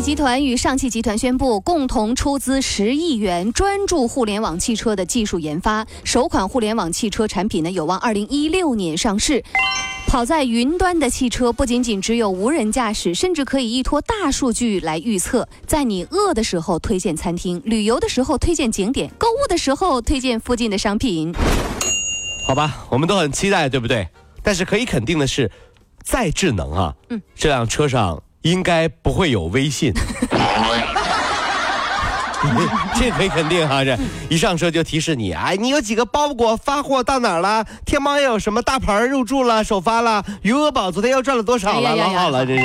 集团与上汽集团宣布，共同出资十亿元，专注互联网汽车的技术研发。首款互联网汽车产品呢，有望二零一六年上市。跑在云端的汽车不仅仅只有无人驾驶，甚至可以依托大数据来预测，在你饿的时候推荐餐厅，旅游的时候推荐景点，购物的时候推荐附近的商品。好吧，我们都很期待，对不对？但是可以肯定的是，再智能啊，嗯，这辆车上应该不会有微信。这可以肯定哈，这一上车就提示你，哎，你有几个包裹发货到哪儿了？天猫又有什么大牌入驻了，首发了，余额宝昨天又赚了多少了？老好了，这是。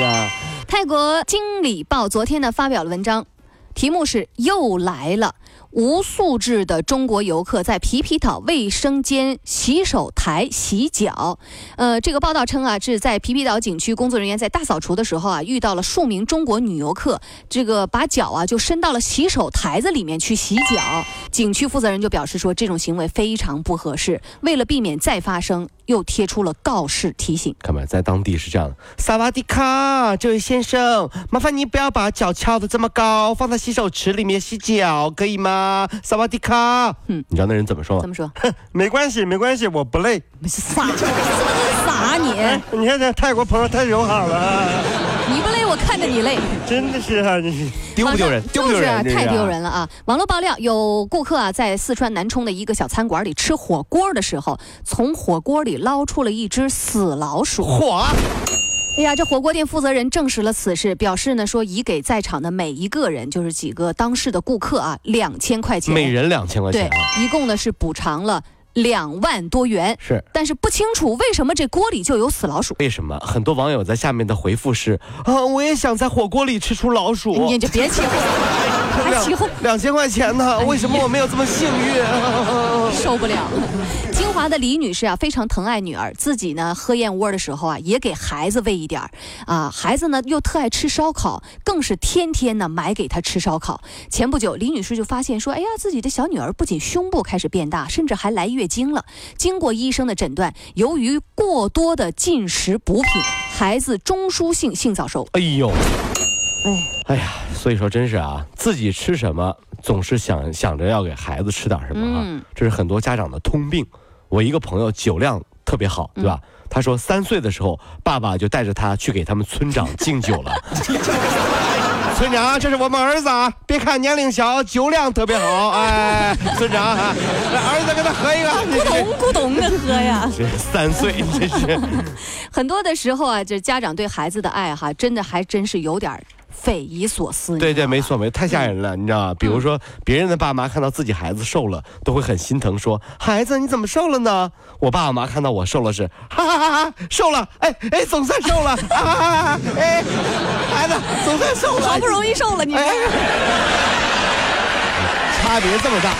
泰国经理报昨天呢发表了文章，题目是又来了。无素质的中国游客在皮皮岛卫生间洗手台洗脚。呃，这个报道称啊，是在皮皮岛景区工作人员在大扫除的时候啊，遇到了数名中国女游客，这个把脚啊就伸到了洗手台子里面去洗脚。景区负责人就表示说，这种行为非常不合适，为了避免再发生，又贴出了告示提醒。看吧，在当地是这样的。萨瓦迪卡，这位先生，麻烦您不要把脚翘得这么高，放在洗手池里面洗脚，可以吗？啊，萨瓦迪卡，嗯，你知道那人怎么说吗？怎么说？没关系，没关系，我不累。傻傻你？你看这泰国朋友太友好了。你我看着你累。真的是啊，你丢不丢人？丢不丢人？太丢人了啊！网络爆料，有顾客啊在四川南充的一个小餐馆里吃火锅的时候，从火锅里捞出了一只死老鼠。嚯！哎呀，这火锅店负责人证实了此事，表示呢说已给在场的每一个人，就是几个当事的顾客啊，两千块钱，每人两千块钱，对，一共呢是补偿了两万多元。是，但是不清楚为什么这锅里就有死老鼠。为什么？很多网友在下面的回复是啊，我也想在火锅里吃出老鼠。你就别起哄，还起哄，两千块钱呢？为什么我没有这么幸运？受不了。清华的李女士啊，非常疼爱女儿，自己呢喝燕窝的时候啊，也给孩子喂一点儿啊。孩子呢又特爱吃烧烤，更是天天呢买给他吃烧烤。前不久，李女士就发现说，哎呀，自己的小女儿不仅胸部开始变大，甚至还来月经了。经过医生的诊断，由于过多的进食补品，孩子中枢性性早熟。哎呦，哎，哎呀，所以说真是啊，自己吃什么总是想想着要给孩子吃点什么啊，这是很多家长的通病。我一个朋友酒量特别好，对吧？他说三岁的时候，爸爸就带着他去给他们村长 敬酒了。村长，这是我们儿子啊！别看年龄小，酒量特别好。哎，村长，儿子跟他喝一个。咕咚咕咚的喝呀！这三岁，这是。很多的时候啊，这家长对孩子的爱哈，真的还真是有点。匪夷所思，对对，没错没错，太吓人了，你知道吗？比如说，别人的爸妈看到自己孩子瘦了，都会很心疼，说：“孩子，你怎么瘦了呢？”我爸爸妈妈看到我瘦了，是哈哈哈哈，瘦了，哎哎，总算瘦了，哈哈哈哈，哎，孩子总算瘦了，好不容易瘦了，你差别这么大。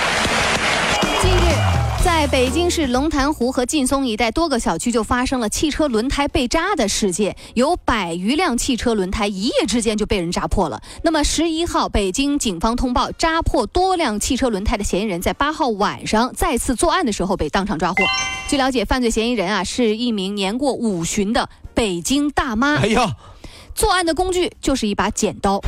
在北京市龙潭湖和劲松一带，多个小区就发生了汽车轮胎被扎的事件，有百余辆汽车轮胎一夜之间就被人扎破了。那么十一号，北京警方通报，扎破多辆汽车轮胎的嫌疑人在八号晚上再次作案的时候被当场抓获。据了解，犯罪嫌疑人啊是一名年过五旬的北京大妈。哎呀，作案的工具就是一把剪刀。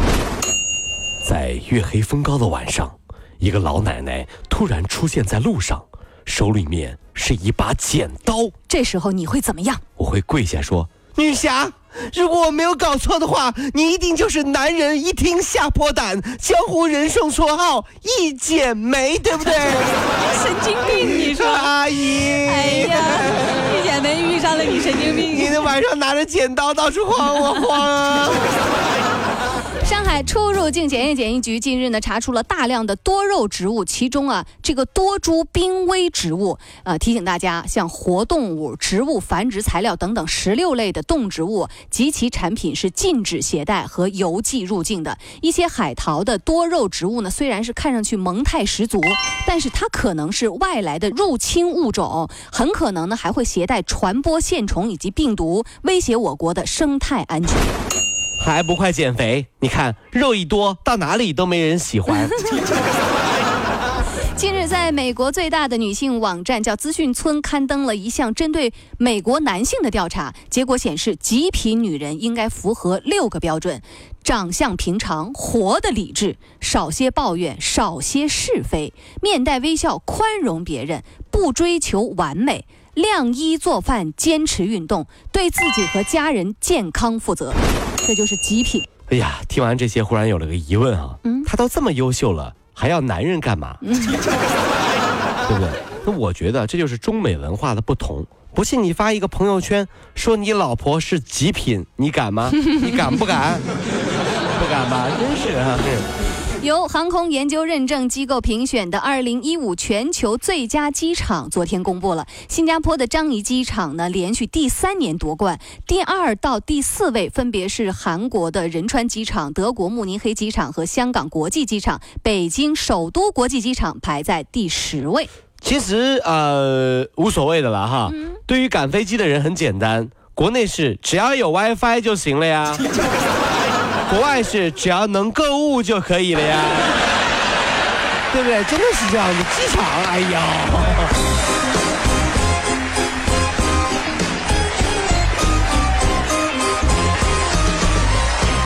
在月黑风高的晚上，一个老奶奶突然出现在路上。手里面是一把剪刀，这时候你会怎么样？我会跪下说：“女侠，如果我没有搞错的话，你一定就是男人一听吓破胆，江湖人送绰号一剪梅，对不对？” 神经病，你说？阿姨，哎呀，一剪梅遇上了你，神经病！你的晚上拿着剪刀到处晃我晃啊！上海出入境检验检疫局近日呢查出了大量的多肉植物，其中啊这个多株濒危植物，呃提醒大家，像活动物、植物繁殖材料等等十六类的动植物及其产品是禁止携带和邮寄入境的。一些海淘的多肉植物呢，虽然是看上去萌态十足，但是它可能是外来的入侵物种，很可能呢还会携带传播线虫以及病毒，威胁我国的生态安全。还不快减肥？你看肉一多，到哪里都没人喜欢。近日，在美国最大的女性网站叫资讯村刊登了一项针对美国男性的调查，结果显示，极品女人应该符合六个标准：长相平常，活得理智，少些抱怨，少些是非，面带微笑，宽容别人，不追求完美。晾衣做饭，坚持运动，对自己和家人健康负责，这就是极品。哎呀，听完这些，忽然有了个疑问啊，嗯，他都这么优秀了，还要男人干嘛？对不对？那我觉得这就是中美文化的不同。不信你发一个朋友圈，说你老婆是极品，你敢吗？你敢不敢？不敢吧？真是啊。由航空研究认证机构评选的2015全球最佳机场昨天公布了，新加坡的樟宜机场呢连续第三年夺冠，第二到第四位分别是韩国的仁川机场、德国慕尼黑机场和香港国际机场，北京首都国际机场排在第十位。其实呃无所谓的了哈，对于赶飞机的人很简单，国内是只要有 WiFi 就行了呀。国外是只要能购物就可以了呀，对不对？真的是这样子，机场，哎呀。